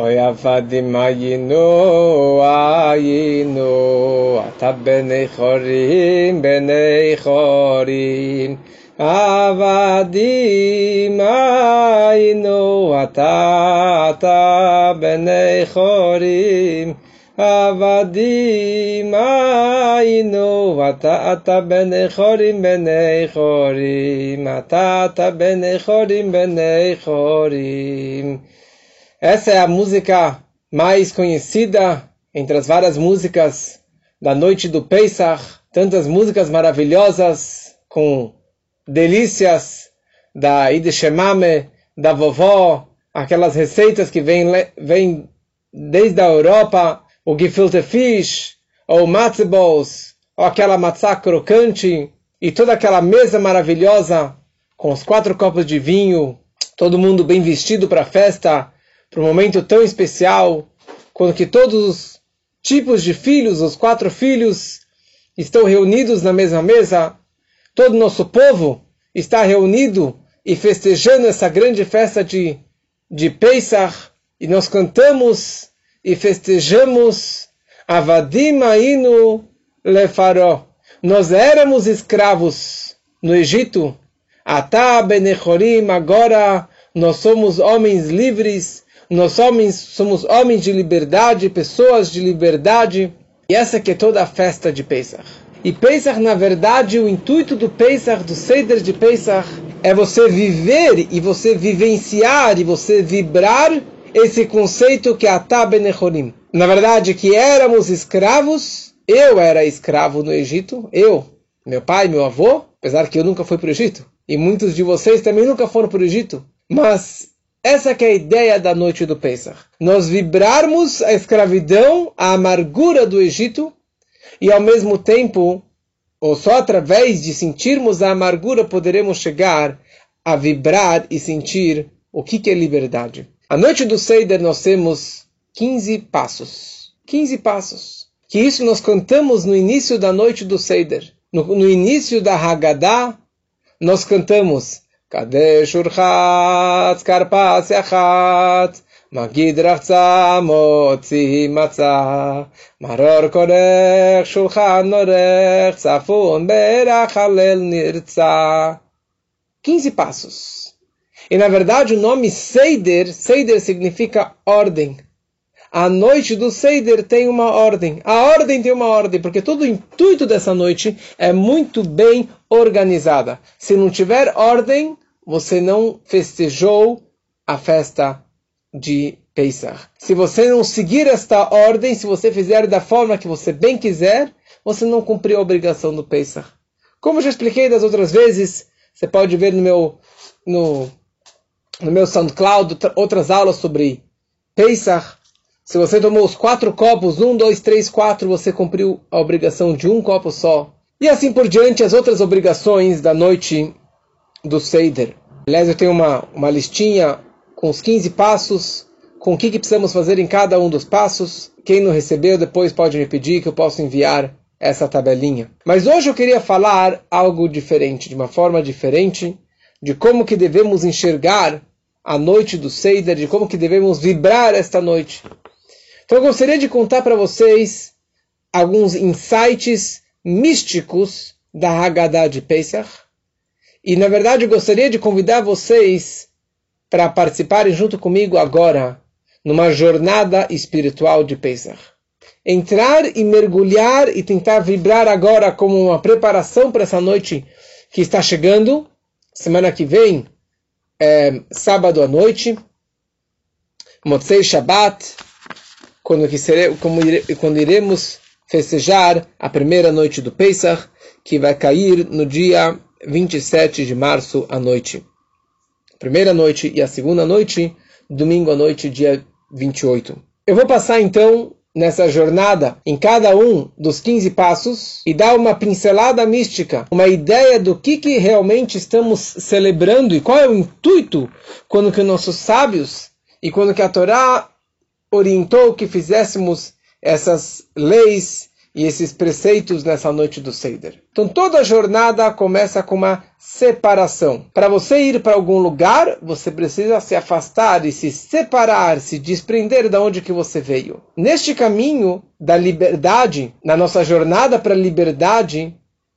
אוי עבדים היינו, היינו, אתה בני חורים, בני חורים. עבדים היינו, אתה, אתה בני חורים. עבדים היינו, אתה אתה בני חורים בני חורים, אתה אתה בני חורים bnei chorim. Essa é a música mais conhecida entre as várias músicas da noite do Pesach, tantas músicas maravilhosas com delícias da Ideshemame, da vovó, aquelas receitas que vêm vem desde a Europa, o gefilte fish, ou matzo balls, ou aquela matzá crocante, e toda aquela mesa maravilhosa, com os quatro copos de vinho, todo mundo bem vestido para a festa, para um momento tão especial, quando que todos os tipos de filhos, os quatro filhos, estão reunidos na mesma mesa, todo o nosso povo está reunido e festejando essa grande festa de, de Pesach, e nós cantamos e festejamos Avadim Ainu Lefaró. Nós éramos escravos no Egito. Atá Benechorim, agora nós somos homens livres, nós homens, somos homens de liberdade, pessoas de liberdade. E essa que é toda a festa de Pesach. E Pesach, na verdade, o intuito do Pesach, do Seder de Pesach, é você viver e você vivenciar e você vibrar esse conceito que é Atá Benechorim. Na verdade, que éramos escravos, eu era escravo no Egito, eu, meu pai, meu avô, apesar que eu nunca fui para o Egito, e muitos de vocês também nunca foram para o Egito, mas essa é a ideia da noite do Pesach. Nós vibrarmos a escravidão, a amargura do Egito, e ao mesmo tempo, ou só através de sentirmos a amargura, poderemos chegar a vibrar e sentir o que é liberdade. A noite do Seider nós temos 15 passos. 15 passos. Que isso nós cantamos no início da noite do Seider. No, no início da Haggadah, nós cantamos Kadesh Urchatz Karpas Yachatz Magid Rachza Motzi Matzah Maror Korech Shulchan Norech Tzafun Berach Halel Nirtzah 15 passos. E na verdade o nome Seider, Seider significa ordem. A noite do Seider tem uma ordem. A ordem tem uma ordem, porque todo o intuito dessa noite é muito bem organizada. Se não tiver ordem, você não festejou a festa de Pesach. Se você não seguir esta ordem, se você fizer da forma que você bem quiser, você não cumpriu a obrigação do Pesach. Como já expliquei das outras vezes, você pode ver no meu no no meu SoundCloud outras aulas sobre Pesach. Se você tomou os quatro copos, um, dois, três, quatro, você cumpriu a obrigação de um copo só. E assim por diante, as outras obrigações da noite do Seder. Aliás, eu tenho uma, uma listinha com os 15 passos, com o que, que precisamos fazer em cada um dos passos. Quem não recebeu, depois pode me pedir que eu possa enviar essa tabelinha. Mas hoje eu queria falar algo diferente, de uma forma diferente, de como que devemos enxergar a noite do Seider, de como que devemos vibrar esta noite. Então eu gostaria de contar para vocês alguns insights místicos da Haggadah de Pesach. E na verdade eu gostaria de convidar vocês para participarem junto comigo agora numa jornada espiritual de Pesach. Entrar e mergulhar e tentar vibrar agora como uma preparação para essa noite que está chegando semana que vem, é, sábado à noite, Motzei Shabbat, quando, quando iremos festejar a primeira noite do Pesach, que vai cair no dia 27 de março à noite. primeira noite e a segunda noite, domingo à noite, dia 28. Eu vou passar então nessa jornada em cada um dos 15 passos e dar uma pincelada mística, uma ideia do que, que realmente estamos celebrando e qual é o intuito quando que nossos sábios e quando que a Torá orientou que fizéssemos essas leis e esses preceitos nessa noite do Seder. Então toda jornada começa com uma separação. Para você ir para algum lugar, você precisa se afastar e se separar, se desprender de onde que você veio. Neste caminho da liberdade, na nossa jornada para a liberdade,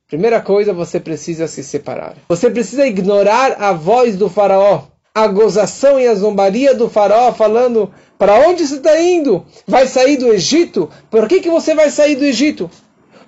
primeira coisa, você precisa se separar. Você precisa ignorar a voz do faraó, a gozação e a zombaria do faraó falando para onde você está indo? Vai sair do Egito? Por que, que você vai sair do Egito?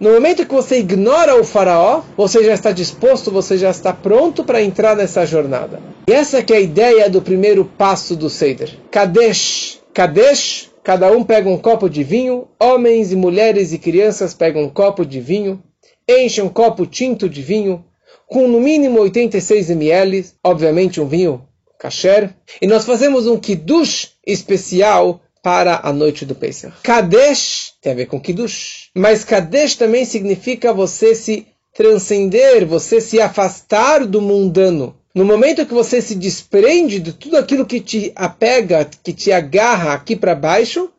No momento que você ignora o faraó, você já está disposto, você já está pronto para entrar nessa jornada. E essa que é a ideia do primeiro passo do Seder. Kadesh. Kadesh, cada um pega um copo de vinho, homens e mulheres e crianças pegam um copo de vinho, enchem um copo tinto de vinho, com no mínimo 86 ml, obviamente um vinho kasher, e nós fazemos um kiddush especial para a noite do Pesach. Kadesh tem a ver com kiddush, mas Kadesh também significa você se transcender, você se afastar do mundano. No momento que você se desprende de tudo aquilo que te apega, que te agarra aqui para baixo,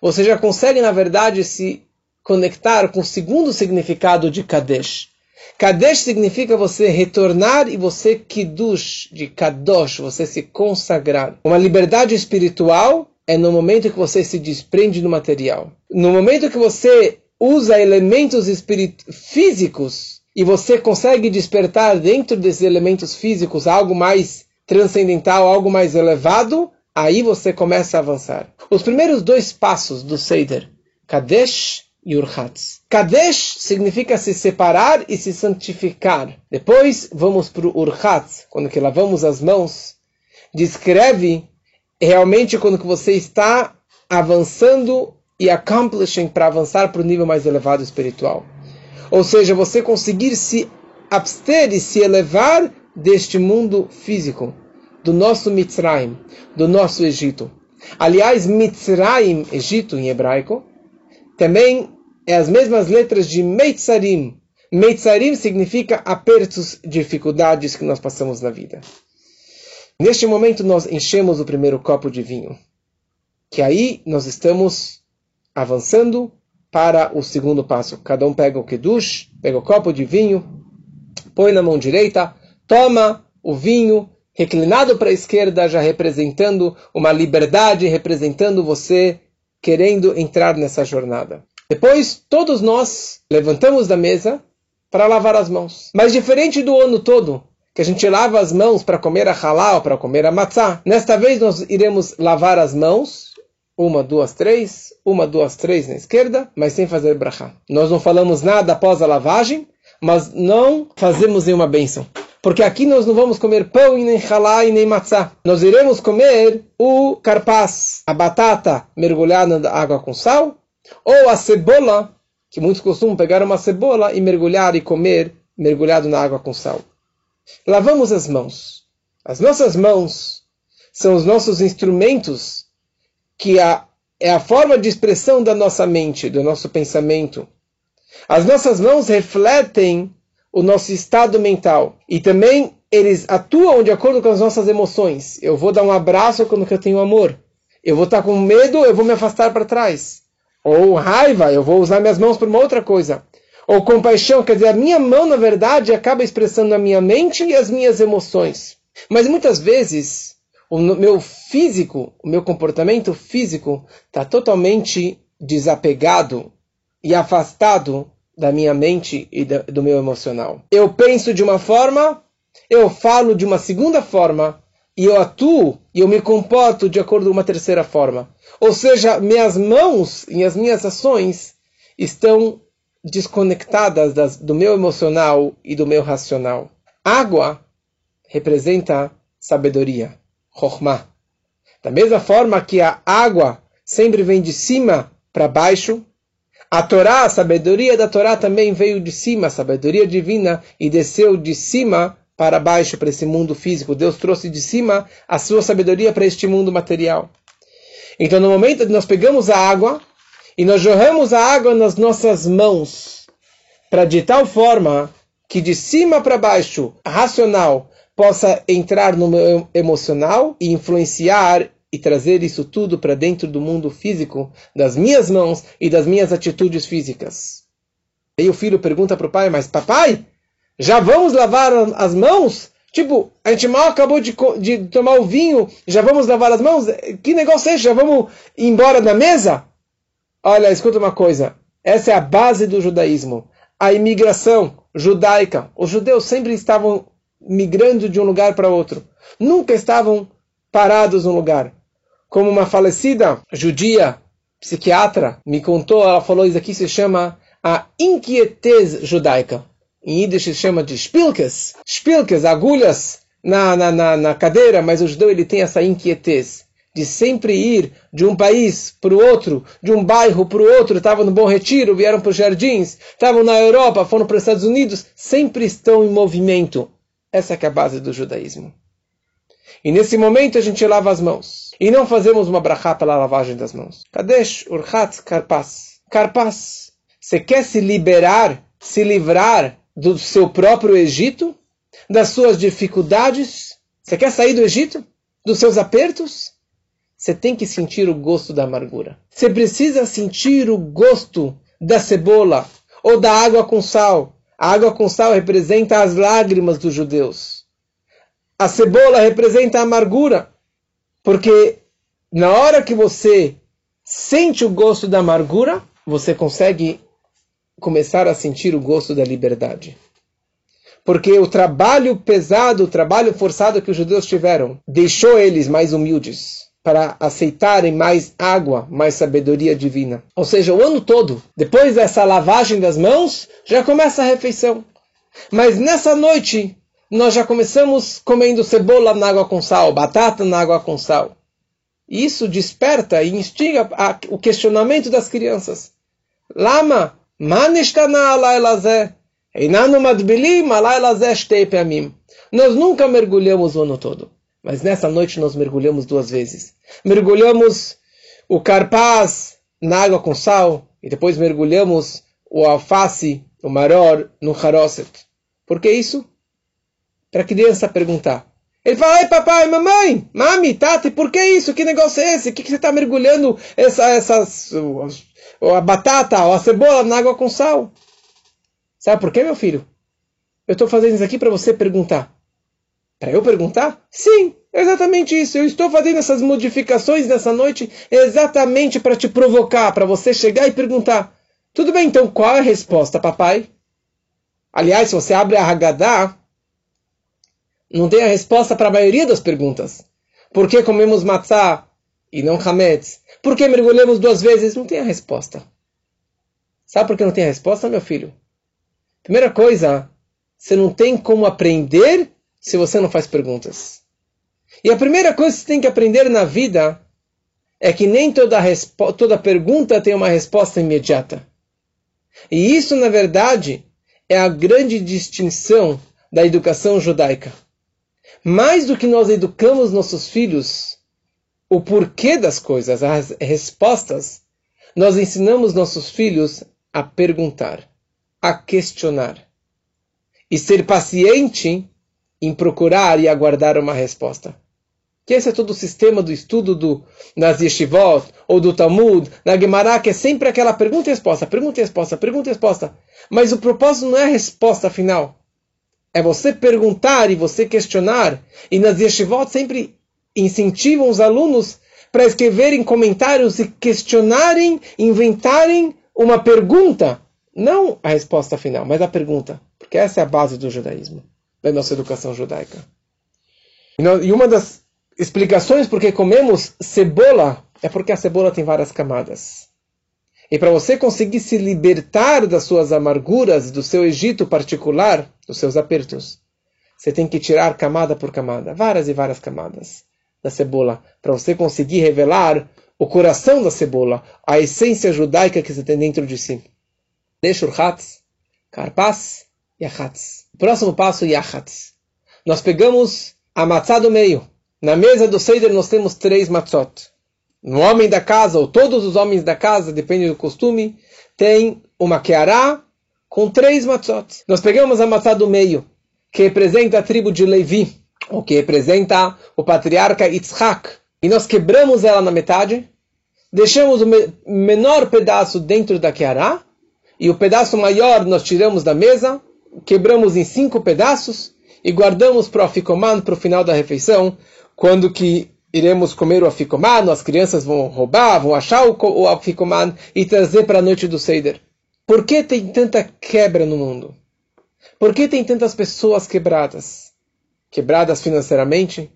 você já consegue, na verdade, se conectar com o segundo significado de Kadesh, Kadesh significa você retornar e você kiddush, de kadosh, você se consagrar. Uma liberdade espiritual é no momento que você se desprende do material. No momento que você usa elementos físicos e você consegue despertar dentro desses elementos físicos algo mais transcendental, algo mais elevado, aí você começa a avançar. Os primeiros dois passos do Seder, Kadesh e Urhatz. Kadesh significa se separar e se santificar. Depois vamos para o Urhatz, quando que lavamos as mãos. Descreve realmente quando que você está avançando e accomplishing para avançar para o nível mais elevado espiritual. Ou seja, você conseguir se abster e se elevar deste mundo físico, do nosso Mitzrayim, do nosso Egito. Aliás, Mitzrayim, Egito em hebraico, também é as mesmas letras de Meitzarim. Meitzarim significa apertos, dificuldades que nós passamos na vida. Neste momento nós enchemos o primeiro copo de vinho, que aí nós estamos avançando para o segundo passo. Cada um pega o kedush, pega o copo de vinho, põe na mão direita, toma o vinho, reclinado para a esquerda, já representando uma liberdade, representando você querendo entrar nessa jornada. Depois, todos nós levantamos da mesa para lavar as mãos. Mas diferente do ano todo, que a gente lava as mãos para comer a halal, para comer a matzá, nesta vez nós iremos lavar as mãos, uma, duas, três, uma, duas, três na esquerda, mas sem fazer brachá. Nós não falamos nada após a lavagem, mas não fazemos nenhuma bênção. Porque aqui nós não vamos comer pão e nem halá e nem matzá. Nós iremos comer o carpaz, a batata mergulhada na água com sal, ou a cebola, que muitos costumam pegar uma cebola e mergulhar e comer mergulhado na água com sal. Lavamos as mãos. As nossas mãos são os nossos instrumentos que é a forma de expressão da nossa mente, do nosso pensamento. As nossas mãos refletem o nosso estado mental e também eles atuam de acordo com as nossas emoções. Eu vou dar um abraço quando eu tenho amor. Eu vou estar com medo, eu vou me afastar para trás. Ou raiva, eu vou usar minhas mãos para uma outra coisa. Ou compaixão, quer dizer, a minha mão, na verdade, acaba expressando a minha mente e as minhas emoções. Mas muitas vezes, o meu físico, o meu comportamento físico está totalmente desapegado e afastado da minha mente e do meu emocional. Eu penso de uma forma, eu falo de uma segunda forma, e eu atuo e eu me comporto de acordo com uma terceira forma. Ou seja, minhas mãos e as minhas ações estão desconectadas das, do meu emocional e do meu racional. Água representa sabedoria, chokhmah. Da mesma forma que a água sempre vem de cima para baixo, a Torá, a sabedoria da Torá também veio de cima, a sabedoria divina, e desceu de cima para baixo, para esse mundo físico. Deus trouxe de cima a sua sabedoria para este mundo material. Então, no momento que nós pegamos a água e nós jorramos a água nas nossas mãos, para de tal forma que de cima para baixo, racional, possa entrar no meu emocional e influenciar e trazer isso tudo para dentro do mundo físico, das minhas mãos e das minhas atitudes físicas. Aí o filho pergunta para o pai, mas papai, já vamos lavar as mãos? Tipo, a gente mal acabou de, de tomar o vinho, já vamos lavar as mãos? Que negócio é esse? Já vamos embora da mesa? Olha, escuta uma coisa. Essa é a base do judaísmo. A imigração judaica. Os judeus sempre estavam migrando de um lugar para outro. Nunca estavam parados num lugar. Como uma falecida judia, psiquiatra, me contou, ela falou, isso aqui se chama a inquietez judaica. Em Yiddish se chama de spilkes. Spilkes, agulhas na, na, na, na cadeira, mas o judeu ele tem essa inquietez de sempre ir de um país para o outro, de um bairro para o outro, estavam no Bom Retiro, vieram para os Jardins, estavam na Europa, foram para os Estados Unidos, sempre estão em movimento. Essa é, é a base do judaísmo. E nesse momento a gente lava as mãos. E não fazemos uma brachá pela lavagem das mãos. Kadesh, Urchat, Karpas. Karpas. Você quer se liberar, se livrar do seu próprio Egito? Das suas dificuldades? Você quer sair do Egito? Dos seus apertos? Você tem que sentir o gosto da amargura. Você precisa sentir o gosto da cebola ou da água com sal. A água com sal representa as lágrimas dos judeus. A cebola representa a amargura. Porque na hora que você sente o gosto da amargura, você consegue começar a sentir o gosto da liberdade. Porque o trabalho pesado, o trabalho forçado que os judeus tiveram, deixou eles mais humildes para aceitarem mais água, mais sabedoria divina. Ou seja, o ano todo, depois dessa lavagem das mãos, já começa a refeição. Mas nessa noite, nós já começamos comendo cebola na água com sal, batata na água com sal. Isso desperta e instiga o questionamento das crianças. Lama, Nós nunca mergulhamos o ano todo. Mas nessa noite nós mergulhamos duas vezes. Mergulhamos o carpaz na água com sal e depois mergulhamos o alface, o maror, no haroset. Por que isso? Para a criança perguntar. Ele fala, ei papai, mamãe, mami, tati, por que isso? Que negócio é esse? O que, que você está mergulhando essa, essas, a batata ou a cebola na água com sal? Sabe por quê, meu filho? Eu estou fazendo isso aqui para você perguntar. Para eu perguntar? Sim, exatamente isso. Eu estou fazendo essas modificações nessa noite exatamente para te provocar, para você chegar e perguntar. Tudo bem, então qual é a resposta, papai? Aliás, se você abre a Haggadah, não tem a resposta para a maioria das perguntas. Por que comemos matzá e não hametz? Por que mergulhamos duas vezes? Não tem a resposta. Sabe por que não tem a resposta, meu filho? Primeira coisa, você não tem como aprender se você não faz perguntas. E a primeira coisa que você tem que aprender na vida é que nem toda, toda pergunta tem uma resposta imediata. E isso, na verdade, é a grande distinção da educação judaica. Mais do que nós educamos nossos filhos o porquê das coisas, as respostas, nós ensinamos nossos filhos a perguntar, a questionar e ser paciente em procurar e aguardar uma resposta. Que esse é todo o sistema do estudo do, nas yeshivot, ou do Talmud, na Gemara, que é sempre aquela pergunta e resposta, pergunta e resposta, pergunta e resposta. Mas o propósito não é a resposta final. É você perguntar e você questionar. E nas yeshivot sempre incentivam os alunos para escreverem comentários e questionarem, inventarem uma pergunta. Não a resposta final, mas a pergunta. Porque essa é a base do judaísmo da nossa educação judaica. E uma das explicações por que comemos cebola é porque a cebola tem várias camadas. E para você conseguir se libertar das suas amarguras, do seu Egito particular, dos seus apertos, você tem que tirar camada por camada, várias e várias camadas da cebola, para você conseguir revelar o coração da cebola, a essência judaica que você tem dentro de si. Deixa Hatz, Karpas e Achatz. Próximo passo, Yachatz. Nós pegamos a matzá do meio. Na mesa do Seder nós temos três matzot. No homem da casa, ou todos os homens da casa, depende do costume, tem uma keará com três matzot. Nós pegamos a matzá do meio, que representa a tribo de Levi, ou que representa o patriarca Yitzhak. E nós quebramos ela na metade, deixamos o menor pedaço dentro da keará, e o pedaço maior nós tiramos da mesa, quebramos em cinco pedaços e guardamos para o aficomano para o final da refeição, quando que iremos comer o aficomano, as crianças vão roubar, vão achar o, o e trazer para a noite do Seider. Por que tem tanta quebra no mundo? Por que tem tantas pessoas quebradas? Quebradas financeiramente,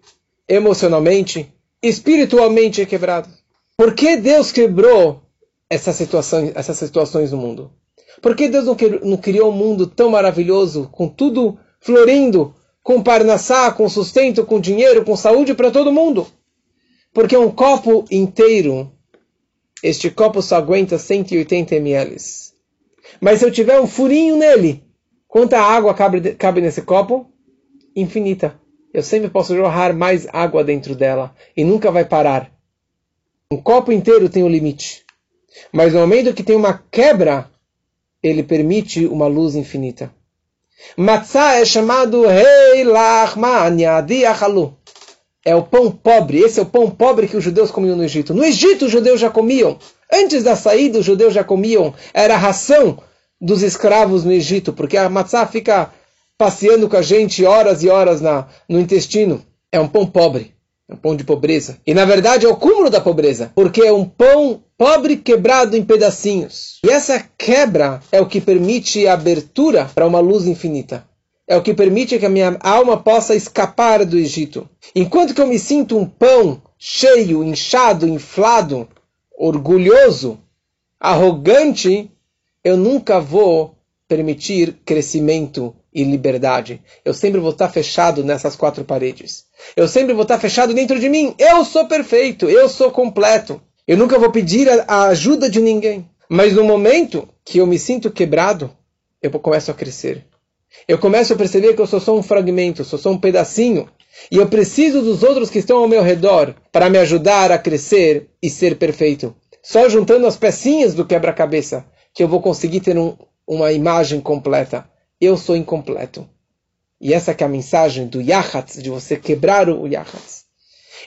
emocionalmente, espiritualmente quebradas. Por que Deus quebrou essas situações, essas situações no mundo? Por que Deus não criou um mundo tão maravilhoso, com tudo florindo, com parnassá, com sustento, com dinheiro, com saúde para todo mundo? Porque um copo inteiro, este copo só aguenta 180 ml. Mas se eu tiver um furinho nele, quanta água cabe, cabe nesse copo? Infinita. Eu sempre posso jorrar mais água dentro dela e nunca vai parar. Um copo inteiro tem um limite. Mas no momento que tem uma quebra, ele permite uma luz infinita. Matzah é chamado É o pão pobre. Esse é o pão pobre que os judeus comiam no Egito. No Egito os judeus já comiam. Antes da saída os judeus já comiam. Era a ração dos escravos no Egito, porque a matzah fica passeando com a gente horas e horas na, no intestino. É um pão pobre. É um pão de pobreza. E na verdade é o cúmulo da pobreza, porque é um pão pobre quebrado em pedacinhos. E essa quebra é o que permite a abertura para uma luz infinita. É o que permite que a minha alma possa escapar do Egito. Enquanto que eu me sinto um pão cheio, inchado, inflado, orgulhoso, arrogante, eu nunca vou permitir crescimento e liberdade. Eu sempre vou estar fechado nessas quatro paredes. Eu sempre vou estar fechado dentro de mim. Eu sou perfeito, eu sou completo. Eu nunca vou pedir a, ajuda de ninguém. Mas no momento que eu me sinto quebrado, eu começo a crescer. Eu começo a perceber que eu sou só um fragmento, sou só um pedacinho. E eu preciso dos outros que estão ao meu redor para me ajudar a crescer e ser perfeito. Só juntando as pecinhas do quebra-cabeça que eu vou conseguir ter um, uma imagem completa eu sou incompleto. E essa é a mensagem do Yahatz, de você quebrar o Yahatz.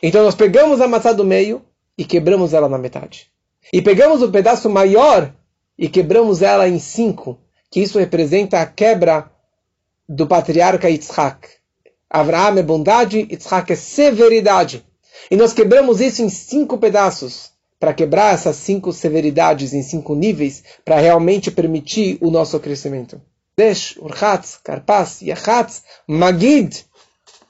Então nós pegamos a maçã do meio e quebramos ela na metade. E pegamos o pedaço maior e quebramos ela em cinco, que isso representa a quebra do patriarca Yitzhak. Avraham é bondade, Yitzhak é severidade. E nós quebramos isso em cinco pedaços, para quebrar essas cinco severidades em cinco níveis, para realmente permitir o nosso crescimento. Desh, Urchatz, Karpas, Yachatz, Magid.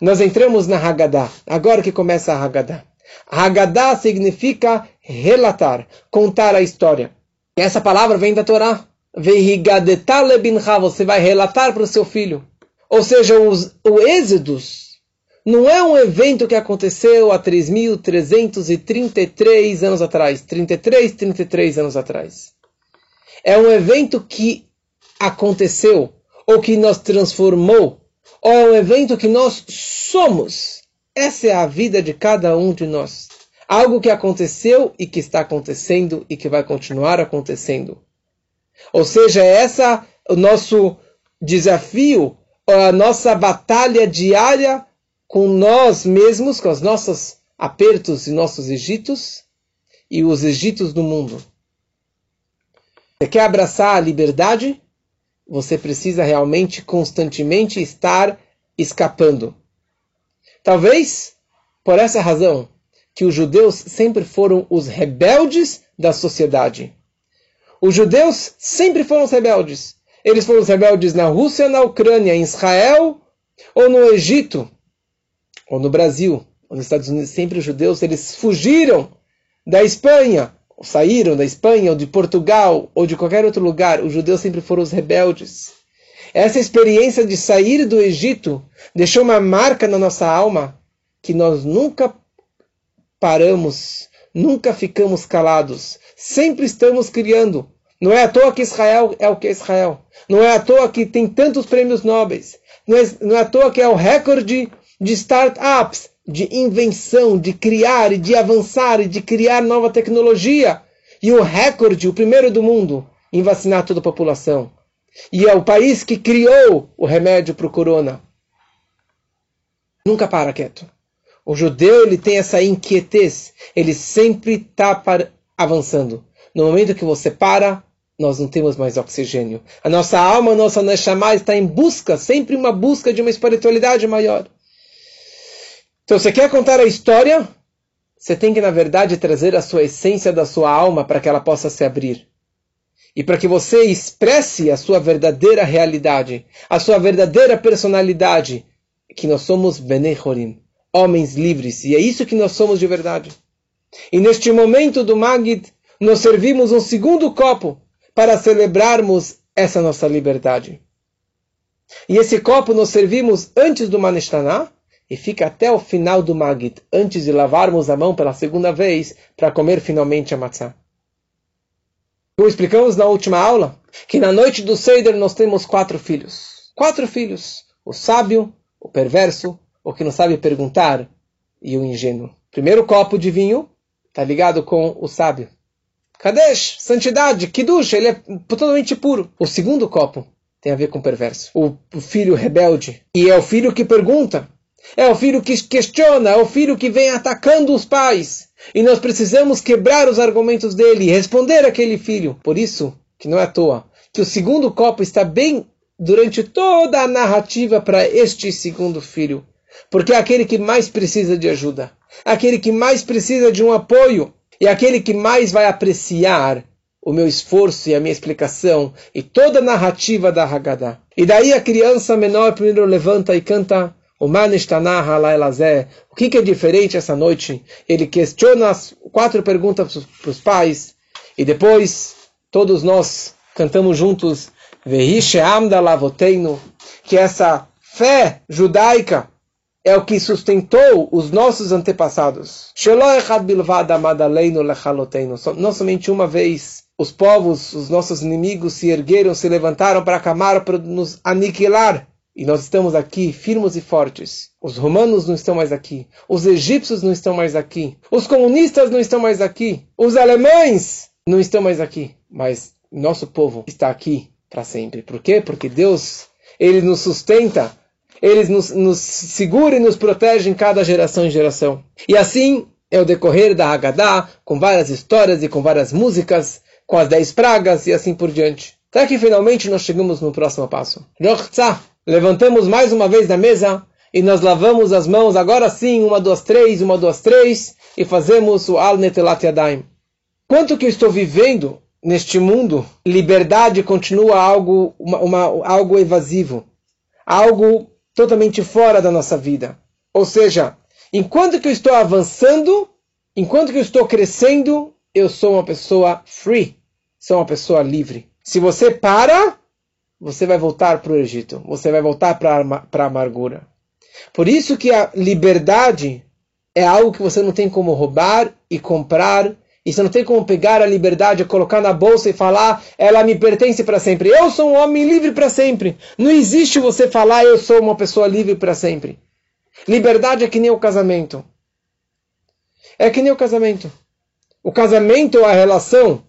Nós entramos na Haggadah. Agora que começa a Haggadah. Haggadah significa relatar, contar a história. E essa palavra vem da Torá. Você vai relatar para o seu filho. Ou seja, os, o Êxodos não é um evento que aconteceu há 3.333 anos atrás. 33, 33 anos atrás. É um evento que aconteceu, ou que nos transformou, ou é um evento que nós somos. Essa é a vida de cada um de nós. Algo que aconteceu e que está acontecendo e que vai continuar acontecendo. Ou seja, é essa o nosso desafio, a nossa batalha diária com nós mesmos, com os nossos apertos e nossos egitos e os egitos do mundo. Você quer abraçar a liberdade? Você precisa realmente constantemente estar escapando. Talvez por essa razão que os judeus sempre foram os rebeldes da sociedade. Os judeus sempre foram os rebeldes. Eles foram os rebeldes na Rússia, na Ucrânia, em Israel ou no Egito ou no Brasil, ou nos Estados Unidos. Sempre os judeus eles fugiram da Espanha saíram da Espanha ou de Portugal ou de qualquer outro lugar, os judeus sempre foram os rebeldes. Essa experiência de sair do Egito deixou uma marca na nossa alma que nós nunca paramos, nunca ficamos calados, sempre estamos criando. Não é à toa que Israel é o que é Israel. Não é à toa que tem tantos prêmios nobres. Não é, não é à toa que é o recorde de startups de invenção, de criar e de avançar e de criar nova tecnologia. E o recorde, o primeiro do mundo, em vacinar toda a população. E é o país que criou o remédio para o corona. Nunca para quieto. O judeu ele tem essa inquietez. Ele sempre está avançando. No momento que você para, nós não temos mais oxigênio. A nossa alma, a nossa Neshama está em busca, sempre uma busca de uma espiritualidade maior. Então, você quer contar a história? Você tem que, na verdade, trazer a sua essência da sua alma para que ela possa se abrir. E para que você expresse a sua verdadeira realidade, a sua verdadeira personalidade, que nós somos Benechorim, homens livres, e é isso que nós somos de verdade. E neste momento do Magid, nós servimos um segundo copo para celebrarmos essa nossa liberdade. E esse copo nós servimos antes do Manishtaná e fica até o final do Magid, antes de lavarmos a mão pela segunda vez para comer finalmente a matzah. Como explicamos na última aula, que na noite do Seder nós temos quatro filhos. Quatro filhos. O sábio, o perverso, o que não sabe perguntar e o ingênuo. Primeiro copo de vinho está ligado com o sábio. Kadesh, santidade, Kiddush, ele é totalmente puro. O segundo copo tem a ver com o perverso. O filho rebelde. E é o filho que pergunta. É o filho que questiona, é o filho que vem atacando os pais. E nós precisamos quebrar os argumentos dele e responder aquele filho. Por isso, que não é à toa, que o segundo copo está bem durante toda a narrativa para este segundo filho. Porque é aquele que mais precisa de ajuda, aquele que mais precisa de um apoio e aquele que mais vai apreciar o meu esforço e a minha explicação e toda a narrativa da Haggadah. E daí a criança menor primeiro levanta e canta o O que, que é diferente essa noite? Ele questiona as quatro perguntas para os pais e depois todos nós cantamos juntos que essa fé judaica é o que sustentou os nossos antepassados. Não somente uma vez os povos, os nossos inimigos se ergueram, se levantaram para acamar, para nos aniquilar. E nós estamos aqui firmes e fortes. Os romanos não estão mais aqui. Os egípcios não estão mais aqui. Os comunistas não estão mais aqui. Os alemães não estão mais aqui. Mas nosso povo está aqui para sempre. Por quê? Porque Deus, Ele nos sustenta eles nos, nos seguram e nos protegem cada geração em geração. E assim é o decorrer da Haggadah, com várias histórias e com várias músicas, com as dez pragas e assim por diante. Até que finalmente nós chegamos no próximo passo. Levantamos mais uma vez da mesa e nós lavamos as mãos, agora sim, uma, duas, três, uma, duas, três, e fazemos o Al Netelat Yadayim. Quanto que eu estou vivendo neste mundo, liberdade continua algo, uma, uma, algo evasivo, algo totalmente fora da nossa vida. Ou seja, enquanto que eu estou avançando, enquanto que eu estou crescendo, eu sou uma pessoa free, sou uma pessoa livre. Se você para, você vai voltar para o Egito, você vai voltar para a amargura. Por isso que a liberdade é algo que você não tem como roubar e comprar e você não tem como pegar a liberdade, colocar na bolsa e falar, ela me pertence para sempre. Eu sou um homem livre para sempre. Não existe você falar, eu sou uma pessoa livre para sempre. Liberdade é que nem o casamento. É que nem o casamento. O casamento é a relação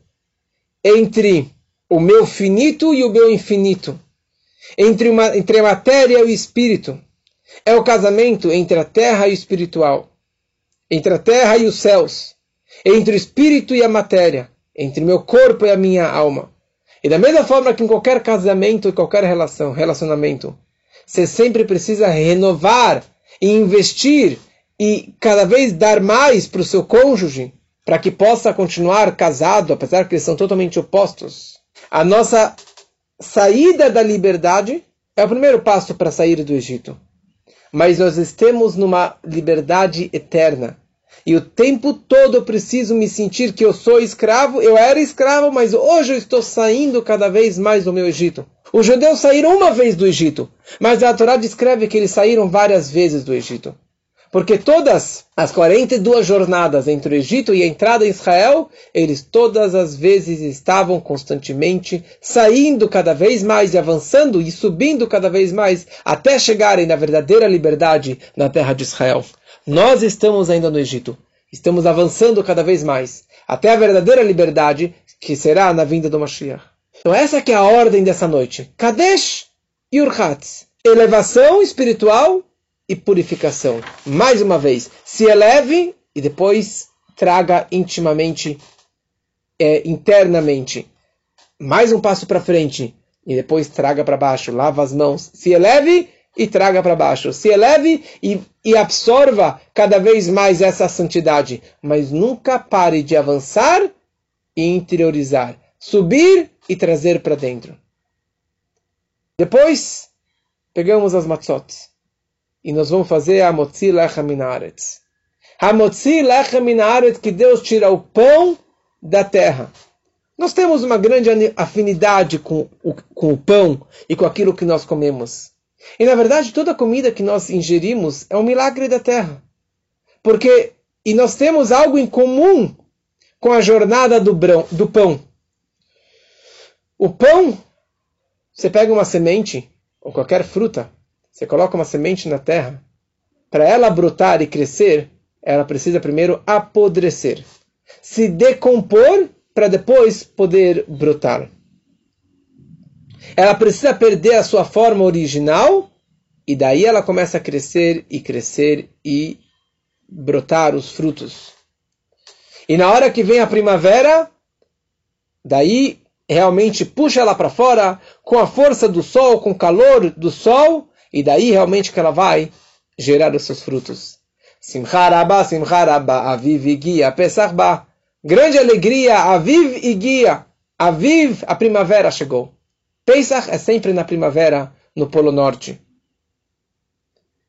entre o meu finito e o meu infinito. Entre, uma, entre a matéria e o espírito. É o casamento entre a terra e o espiritual. Entre a terra e os céus entre o espírito e a matéria, entre meu corpo e a minha alma. E da mesma forma que em qualquer casamento e qualquer relação, relacionamento, você sempre precisa renovar e investir e cada vez dar mais para o seu cônjuge para que possa continuar casado, apesar que eles são totalmente opostos. A nossa saída da liberdade é o primeiro passo para sair do Egito. Mas nós estamos numa liberdade eterna e o tempo todo eu preciso me sentir que eu sou escravo. Eu era escravo, mas hoje eu estou saindo cada vez mais do meu Egito. Os judeus saíram uma vez do Egito, mas a Torá descreve que eles saíram várias vezes do Egito. Porque todas as 42 jornadas entre o Egito e a entrada em Israel, eles todas as vezes estavam constantemente saindo cada vez mais e avançando e subindo cada vez mais até chegarem na verdadeira liberdade na terra de Israel. Nós estamos ainda no Egito. Estamos avançando cada vez mais até a verdadeira liberdade que será na vinda do Mashiach. Então essa que é a ordem dessa noite. Kadesh e Urchatz. Elevação espiritual e purificação. Mais uma vez, se eleve e depois traga intimamente, é, internamente. mais um passo para frente e depois traga para baixo, lava as mãos, se eleve e traga para baixo, se eleve e, e absorva cada vez mais essa santidade, mas nunca pare de avançar e interiorizar, subir e trazer para dentro. Depois, pegamos as matzot e nós vamos fazer a motzi lechem minaretz. A motzi lechem minaretz, que Deus tira o pão da terra. Nós temos uma grande afinidade com o, com o pão e com aquilo que nós comemos. E na verdade, toda comida que nós ingerimos é um milagre da terra. Porque, e nós temos algo em comum com a jornada do, brão, do pão. O pão, você pega uma semente, ou qualquer fruta, você coloca uma semente na terra, para ela brotar e crescer, ela precisa primeiro apodrecer, se decompor para depois poder brotar. Ela precisa perder a sua forma original e daí ela começa a crescer e crescer e brotar os frutos. E na hora que vem a primavera, daí realmente puxa ela para fora com a força do sol, com o calor do sol, e daí realmente que ela vai gerar os seus frutos. Simcha Rabba, Simcha Rabba, Aviv e Guia, Pesach Ba. Grande alegria, Aviv e Guia. Aviv, a primavera chegou. Pesach é sempre na primavera, no Polo Norte.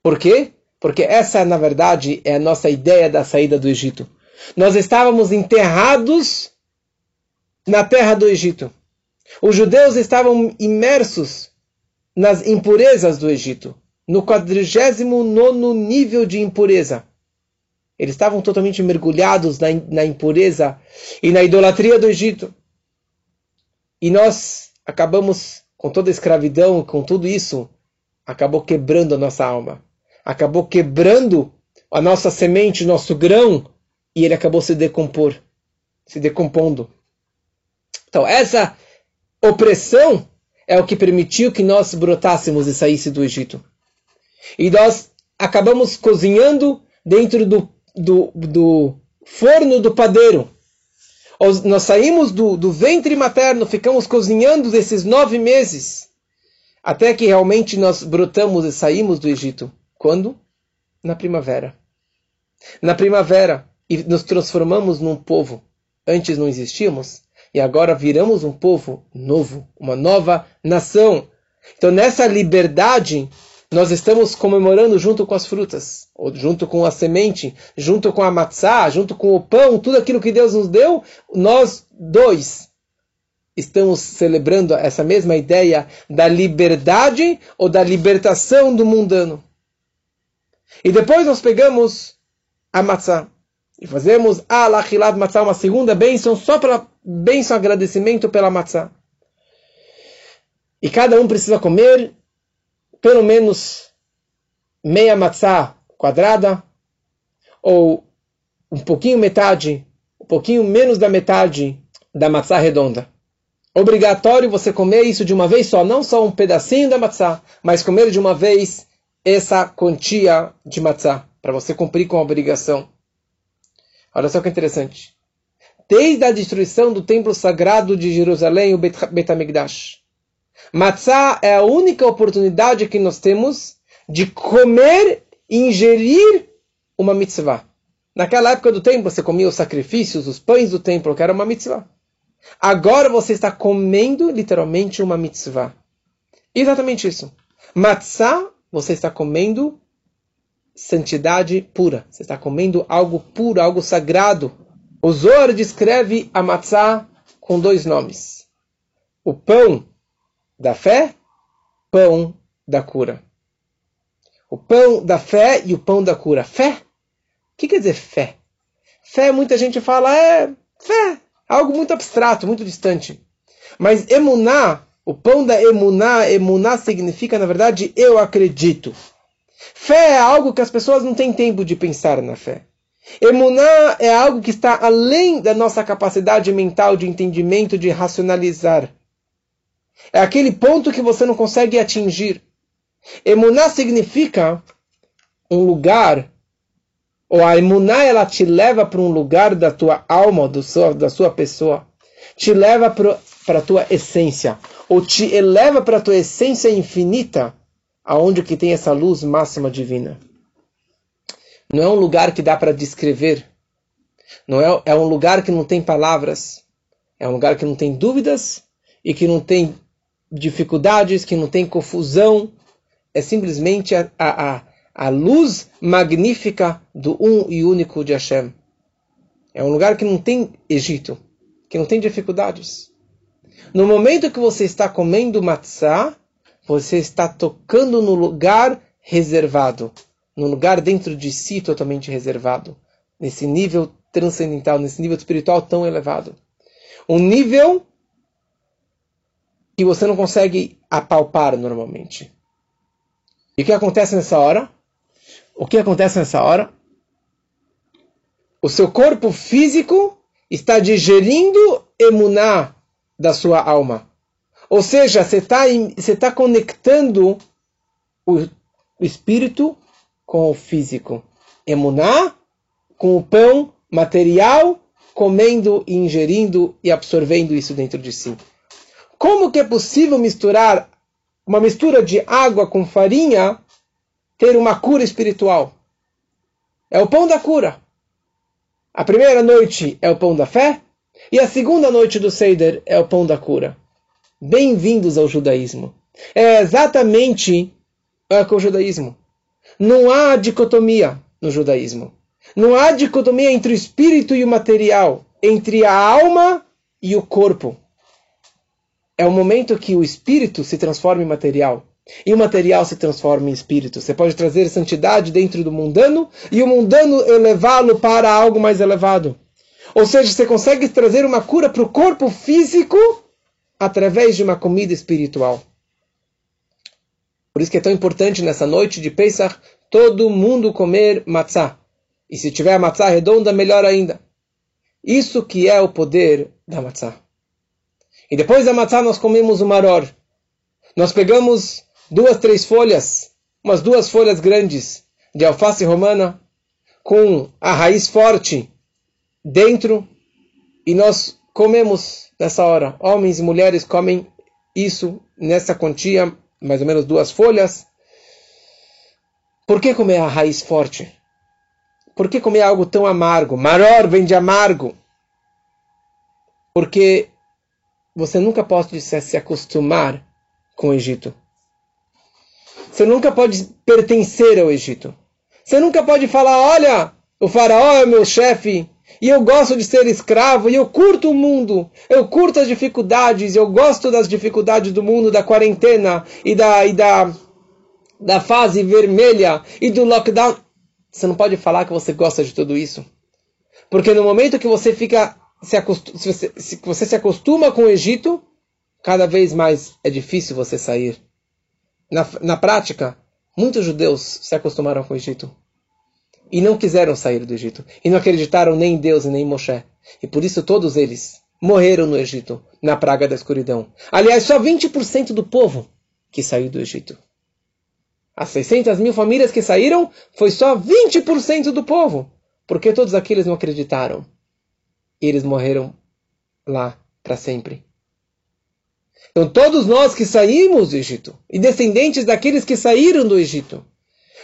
Por quê? Porque essa, na verdade, é a nossa ideia da saída do Egito. Nós estávamos enterrados na terra do Egito. Os judeus estavam imersos nas impurezas do Egito, no 49 nível de impureza. Eles estavam totalmente mergulhados na, na impureza e na idolatria do Egito. E nós acabamos, com toda a escravidão, com tudo isso, acabou quebrando a nossa alma. Acabou quebrando a nossa semente, nosso grão, e ele acabou se decompor, se decompondo. Então, essa opressão é o que permitiu que nós brotássemos e saísse do Egito. E nós acabamos cozinhando dentro do do, do forno do padeiro. Nós saímos do, do ventre materno, ficamos cozinhando esses nove meses, até que realmente nós brotamos e saímos do Egito. Quando? Na primavera. Na primavera, e nos transformamos num povo. Antes não existíamos, e agora viramos um povo novo, uma nova nação. Então, nessa liberdade, nós estamos comemorando junto com as frutas, junto com a semente, junto com a matzá, junto com o pão, tudo aquilo que Deus nos deu, nós dois estamos celebrando essa mesma ideia da liberdade ou da libertação do mundano. E depois nós pegamos a matzá e fazemos a lachilat matzá, uma segunda bênção, só pela bênção, agradecimento pela matzá. E cada um precisa comer pelo menos meia matzá quadrada, ou um pouquinho metade, um pouquinho menos da metade da matzá redonda. Obrigatório você comer isso de uma vez só, não só um pedacinho da matzá, mas comer de uma vez essa quantia de matzá, para você cumprir com a obrigação. Olha só que interessante. Desde a destruição do templo sagrado de Jerusalém, o Bet HaMikdash, Matzah é a única oportunidade que nós temos de comer e ingerir uma mitzvah. Naquela época do templo, você comia os sacrifícios, os pães do templo, que era uma mitzvah. Agora você está comendo literalmente uma mitzvah. Exatamente isso. Matzah, você está comendo santidade pura. Você está comendo algo puro, algo sagrado. O Zohar descreve a matzah com dois nomes. O pão da fé, pão da cura. O pão da fé e o pão da cura. Fé? O que quer dizer fé? Fé, muita gente fala, é fé, algo muito abstrato, muito distante. Mas emuná, o pão da emuná, emuná significa, na verdade, eu acredito. Fé é algo que as pessoas não têm tempo de pensar na fé. Emuná é algo que está além da nossa capacidade mental de entendimento, de racionalizar. É aquele ponto que você não consegue atingir. Emuná significa um lugar, ou a emuná ela te leva para um lugar da tua alma, do seu, da sua pessoa, te leva para a tua essência, ou te eleva para a tua essência infinita, aonde que tem essa luz máxima divina. Não é um lugar que dá para descrever. Não é, é um lugar que não tem palavras. É um lugar que não tem dúvidas e que não tem dificuldades, que não tem confusão. É simplesmente a, a, a luz magnífica do um e único de Hashem. É um lugar que não tem Egito, que não tem dificuldades. No momento que você está comendo matzah, você está tocando no lugar reservado, no lugar dentro de si totalmente reservado, nesse nível transcendental, nesse nível espiritual tão elevado. Um nível que você não consegue apalpar normalmente. E o que acontece nessa hora? O que acontece nessa hora? O seu corpo físico está digerindo emuná da sua alma. Ou seja, você está tá conectando o espírito com o físico. Emuná com o pão material, comendo, ingerindo e absorvendo isso dentro de si. Como que é possível misturar uma mistura de água com farinha ter uma cura espiritual? É o pão da cura. A primeira noite é o pão da fé e a segunda noite do Seider é o pão da cura. Bem-vindos ao judaísmo. É exatamente o judaísmo. Não há dicotomia no judaísmo. Não há dicotomia entre o espírito e o material, entre a alma e o corpo. É o momento que o espírito se transforma em material e o material se transforma em espírito. Você pode trazer santidade dentro do mundano e o mundano elevá-lo para algo mais elevado. Ou seja, você consegue trazer uma cura para o corpo físico através de uma comida espiritual. Por isso que é tão importante nessa noite de Pesach todo mundo comer matzah. E se tiver a matzah redonda, melhor ainda. Isso que é o poder da matzah. E depois da matzah nós comemos o maror. Nós pegamos duas, três folhas, umas duas folhas grandes de alface romana, com a raiz forte dentro, e nós comemos nessa hora. Homens e mulheres comem isso nessa quantia, mais ou menos duas folhas. Por que comer a raiz forte? Por que comer algo tão amargo? Maror vem de amargo. Porque você nunca pode se acostumar com o Egito. Você nunca pode pertencer ao Egito. Você nunca pode falar: olha, o faraó é meu chefe, e eu gosto de ser escravo, e eu curto o mundo, eu curto as dificuldades, eu gosto das dificuldades do mundo, da quarentena e da, e da, da fase vermelha e do lockdown. Você não pode falar que você gosta de tudo isso. Porque no momento que você fica se, se, você, se você se acostuma com o Egito, cada vez mais é difícil você sair. Na, na prática, muitos judeus se acostumaram com o Egito e não quiseram sair do Egito e não acreditaram nem em Deus e nem em Moshe. E por isso todos eles morreram no Egito, na praga da escuridão. Aliás, só 20% do povo que saiu do Egito. As 600 mil famílias que saíram foi só 20% do povo, porque todos aqueles não acreditaram. E eles morreram lá para sempre. Então, todos nós que saímos do Egito, e descendentes daqueles que saíram do Egito,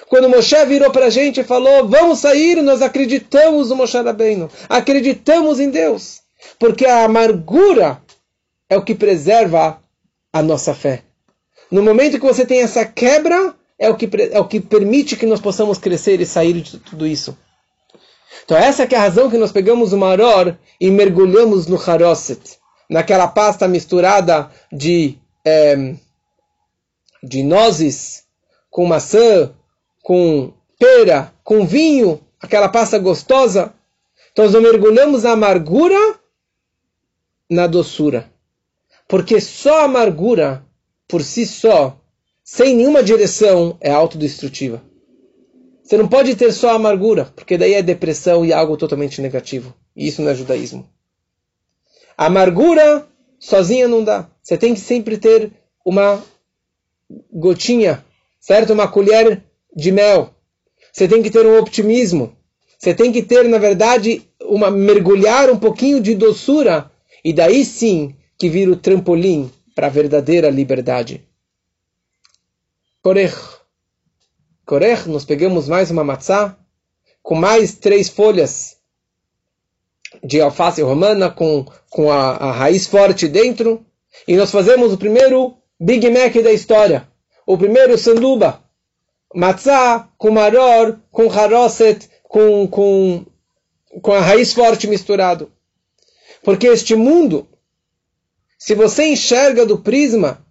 quando Moshe virou para a gente e falou: Vamos sair, nós acreditamos no Moshe Rabbeinu, acreditamos em Deus, porque a amargura é o que preserva a nossa fé. No momento que você tem essa quebra, é o que, é o que permite que nós possamos crescer e sair de tudo isso. Então essa é a razão que nós pegamos o maror e mergulhamos no haroset, naquela pasta misturada de, é, de nozes, com maçã, com pera, com vinho, aquela pasta gostosa. Então nós mergulhamos a amargura na doçura. Porque só a amargura, por si só, sem nenhuma direção, é autodestrutiva. Você não pode ter só amargura, porque daí é depressão e algo totalmente negativo. E isso não é judaísmo. A amargura sozinha não dá. Você tem que sempre ter uma gotinha, certo? Uma colher de mel. Você tem que ter um optimismo. Você tem que ter, na verdade, uma mergulhar um pouquinho de doçura e daí sim que vira o trampolim para a verdadeira liberdade. Korech. Korech, nós pegamos mais uma matzá, com mais três folhas de alface romana, com, com a, a raiz forte dentro, e nós fazemos o primeiro Big Mac da história, o primeiro sanduba, matzá com maror, com haroset, com, com, com a raiz forte misturado. Porque este mundo, se você enxerga do prisma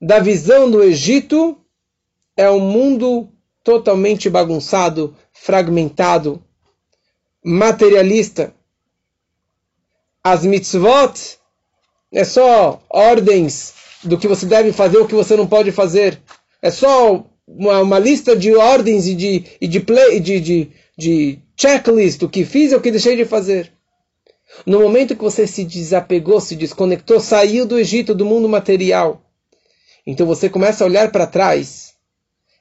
da visão do Egito, é um mundo totalmente bagunçado, fragmentado, materialista. As mitzvot é só ordens do que você deve fazer o que você não pode fazer. É só uma, uma lista de ordens e de, e de, play, de, de, de checklist do que fiz e o que deixei de fazer. No momento que você se desapegou, se desconectou, saiu do Egito, do mundo material, então você começa a olhar para trás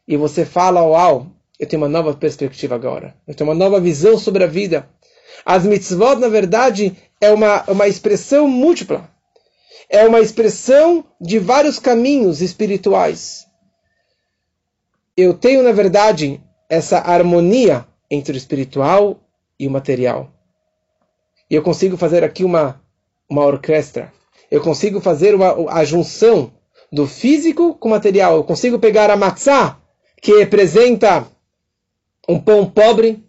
e você fala: Uau, eu tenho uma nova perspectiva agora. Eu tenho uma nova visão sobre a vida. As mitzvot, na verdade, é uma, uma expressão múltipla. É uma expressão de vários caminhos espirituais. Eu tenho, na verdade, essa harmonia entre o espiritual e o material. E eu consigo fazer aqui uma, uma orquestra. Eu consigo fazer uma, a junção do físico com o material. Eu consigo pegar a matzá, que representa um pão pobre,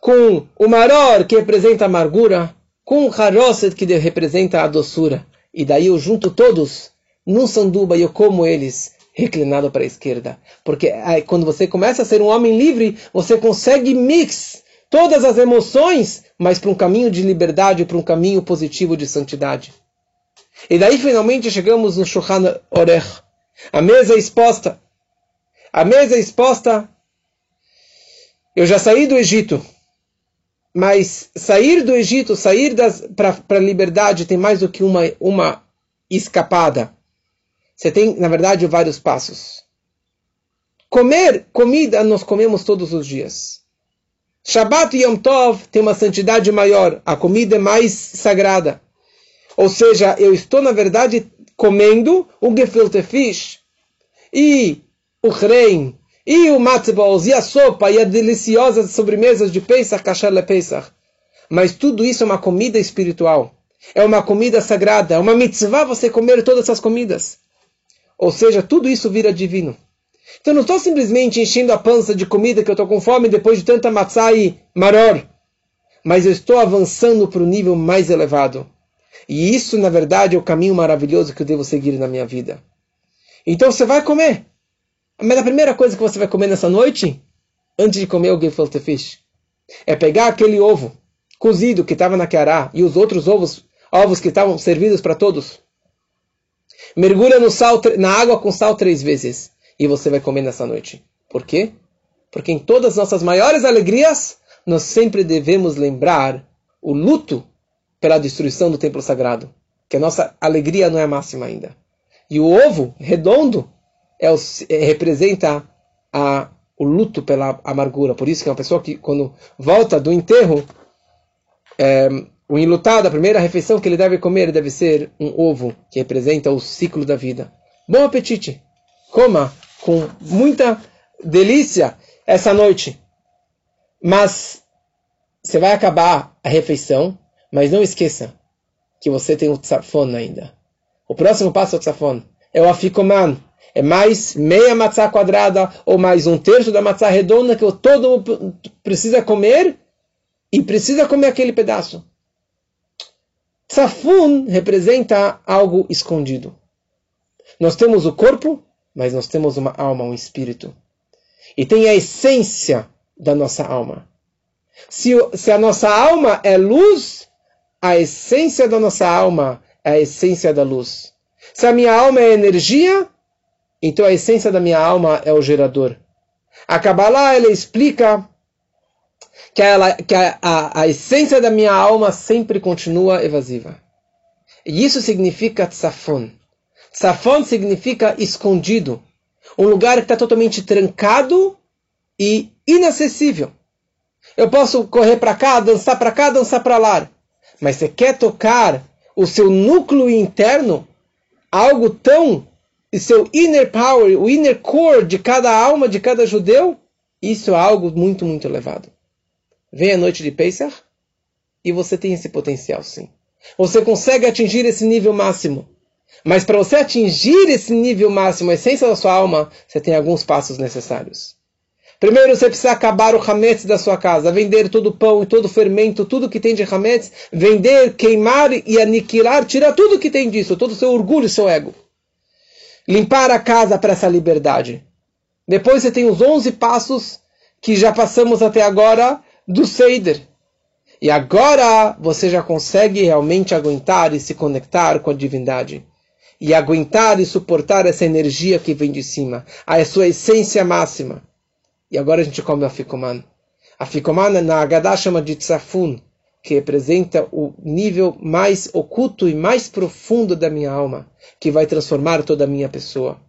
com o maror, que representa a amargura, com o haroset, que representa a doçura. E daí eu junto todos num sanduba e eu como eles reclinado para a esquerda. Porque aí, quando você começa a ser um homem livre, você consegue mix todas as emoções, mas para um caminho de liberdade, para um caminho positivo de santidade. E daí finalmente chegamos no Shulchan Orech. A mesa exposta. A mesa exposta. Eu já saí do Egito. Mas sair do Egito, sair para a liberdade, tem mais do que uma, uma escapada. Você tem, na verdade, vários passos. Comer comida nós comemos todos os dias. Shabbat e Yom Tov tem uma santidade maior. A comida é mais sagrada. Ou seja, eu estou, na verdade, comendo o gefilte fish e o rein e o matzebos e a sopa e a deliciosa sobremesa de Pesach, Kasher le Pesach. Mas tudo isso é uma comida espiritual. É uma comida sagrada. É uma mitzvah você comer todas essas comidas. Ou seja, tudo isso vira divino. Então não estou simplesmente enchendo a pança de comida que eu estou com fome depois de tanta matzá e maror. Mas eu estou avançando para o nível mais elevado. E isso, na verdade, é o caminho maravilhoso que eu devo seguir na minha vida. Então você vai comer. Mas a primeira coisa que você vai comer nessa noite, antes de comer o gefilte fish, é pegar aquele ovo cozido que estava na cará e os outros ovos, ovos que estavam servidos para todos mergulha no sal, na água com sal três vezes e você vai comer nessa noite. Por quê? Porque em todas as nossas maiores alegrias, nós sempre devemos lembrar o luto pela destruição do templo sagrado, que a nossa alegria não é máxima ainda. E o ovo redondo é o, é, representa a, o luto pela amargura. Por isso que é uma pessoa que, quando volta do enterro, é, o enlutado, a primeira refeição que ele deve comer deve ser um ovo, que representa o ciclo da vida. Bom apetite! Coma com muita delícia essa noite. Mas você vai acabar a refeição, mas não esqueça que você tem o tzafon ainda. O próximo passo é o tzafon. É o afikoman. É mais meia matzá quadrada ou mais um terço da matzá redonda que todo mundo precisa comer e precisa comer aquele pedaço. Safun representa algo escondido. Nós temos o corpo, mas nós temos uma alma, um espírito. E tem a essência da nossa alma. Se, se a nossa alma é luz, a essência da nossa alma é a essência da luz. Se a minha alma é energia, então a essência da minha alma é o gerador. A Kabbalah ela explica que, ela, que a, a, a essência da minha alma sempre continua evasiva. E isso significa tsafon. Tsafon significa escondido. Um lugar que está totalmente trancado e inacessível. Eu posso correr para cá, dançar para cá, dançar para lá. Mas você quer tocar o seu núcleo interno, algo tão, e seu inner power, o inner core de cada alma, de cada judeu, isso é algo muito, muito elevado. Vem a noite de Pesach e você tem esse potencial, sim. Você consegue atingir esse nível máximo. Mas para você atingir esse nível máximo, a essência da sua alma, você tem alguns passos necessários. Primeiro você precisa acabar o hametz da sua casa, vender todo o pão e todo o fermento, tudo que tem de hametz, vender, queimar e aniquilar, tirar tudo que tem disso, todo o seu orgulho, seu ego. Limpar a casa para essa liberdade. Depois você tem os 11 passos que já passamos até agora do Seider. E agora você já consegue realmente aguentar e se conectar com a divindade. E aguentar e suportar essa energia que vem de cima, a sua essência máxima. E agora a gente come a Fikoman. A Fikoman na Haggadah chama de Tzafun, que representa o nível mais oculto e mais profundo da minha alma, que vai transformar toda a minha pessoa.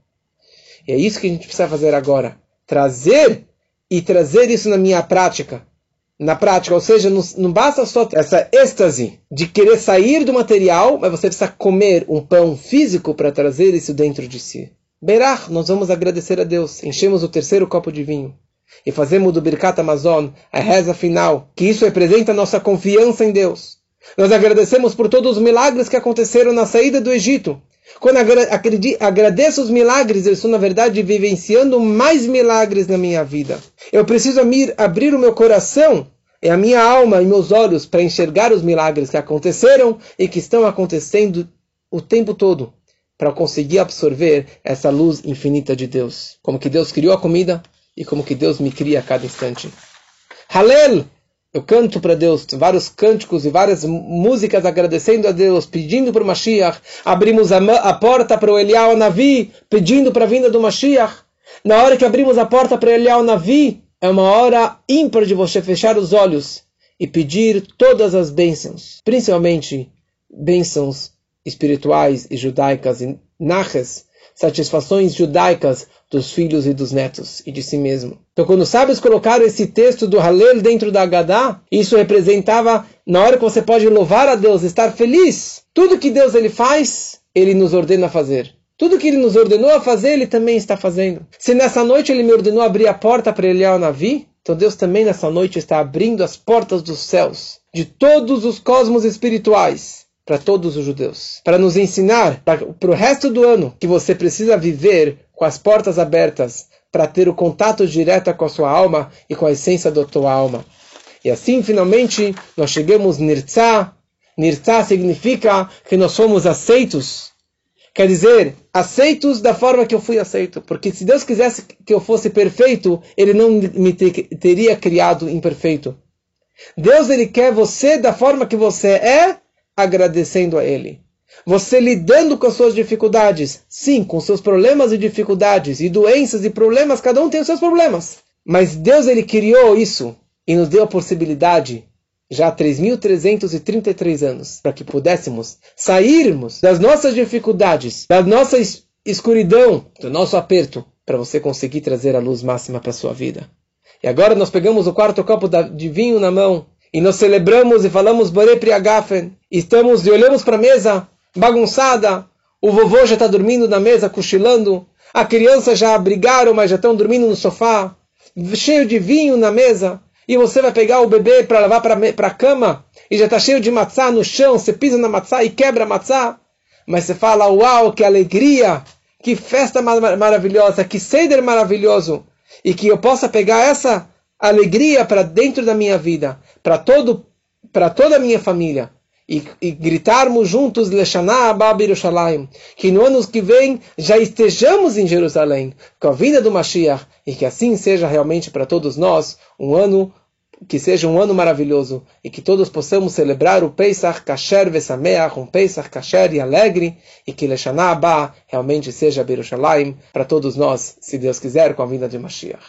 E é isso que a gente precisa fazer agora. Trazer e trazer isso na minha prática. Na prática, ou seja, não, não basta só essa êxtase de querer sair do material, mas você precisa comer um pão físico para trazer isso dentro de si. Berach, nós vamos agradecer a Deus. Enchemos o terceiro copo de vinho e fazemos do Birkat Amazon a reza final, que isso representa nossa confiança em Deus. Nós agradecemos por todos os milagres que aconteceram na saída do Egito. Quando agradeço os milagres, eu estou, na verdade, vivenciando mais milagres na minha vida. Eu preciso abrir o meu coração e a minha alma e meus olhos para enxergar os milagres que aconteceram e que estão acontecendo o tempo todo, para conseguir absorver essa luz infinita de Deus. Como que Deus criou a comida, e como que Deus me cria a cada instante. Halel! Eu canto para Deus vários cânticos e várias músicas agradecendo a Deus, pedindo para o Mashiach. Abrimos a, a porta para o Elial Navi, pedindo para a vinda do Mashiach. Na hora que abrimos a porta para o Elial Navi, é uma hora ímpar de você fechar os olhos e pedir todas as bênçãos, principalmente bênçãos espirituais e judaicas e naches, satisfações judaicas dos filhos e dos netos e de si mesmo. Então, quando os sábios colocaram esse texto do Halel dentro da Agadá, isso representava, na hora que você pode louvar a Deus, estar feliz. Tudo que Deus ele faz, ele nos ordena fazer. Tudo que ele nos ordenou a fazer, ele também está fazendo. Se nessa noite ele me ordenou abrir a porta para ao Navi, então Deus também nessa noite está abrindo as portas dos céus, de todos os cosmos espirituais, para todos os judeus, para nos ensinar para, o resto do ano que você precisa viver com as portas abertas para ter o contato direto com a sua alma e com a essência da tua alma. E assim, finalmente, nós chegamos Nirtzah. Nirtzah significa que nós somos aceitos. Quer dizer, aceitos da forma que eu fui aceito. Porque se Deus quisesse que eu fosse perfeito, Ele não me teria criado imperfeito. Deus ele quer você da forma que você é, agradecendo a Ele. Você lidando com as suas dificuldades, sim, com seus problemas e dificuldades, e doenças e problemas, cada um tem os seus problemas. Mas Deus ele criou isso e nos deu a possibilidade, já há 3.333 anos, para que pudéssemos sairmos das nossas dificuldades, da nossa escuridão, do nosso aperto, para você conseguir trazer a luz máxima para a sua vida. E agora nós pegamos o quarto copo de vinho na mão e nós celebramos e falamos Bore Priagafen. Estamos e olhamos para a mesa bagunçada, o vovô já está dormindo na mesa, cochilando, a criança já brigaram, mas já estão dormindo no sofá, cheio de vinho na mesa, e você vai pegar o bebê para levar para a cama, e já está cheio de matzá no chão, você pisa na matzá e quebra a matzá, mas você fala, uau, que alegria, que festa mar maravilhosa, que seder maravilhoso, e que eu possa pegar essa alegria para dentro da minha vida, para todo para toda a minha família, e, e gritarmos juntos Leshaná Yerushalayim, que no ano que vem já estejamos em Jerusalém, com a vinda do Mashiach, e que assim seja realmente para todos nós um ano que seja um ano maravilhoso e que todos possamos celebrar o Pesach Kasher Vesameach, um Pesach Kasher e alegre, e que Leshaná Abba realmente seja Yerushalayim para todos nós, se Deus quiser, com a vinda de Mashiach.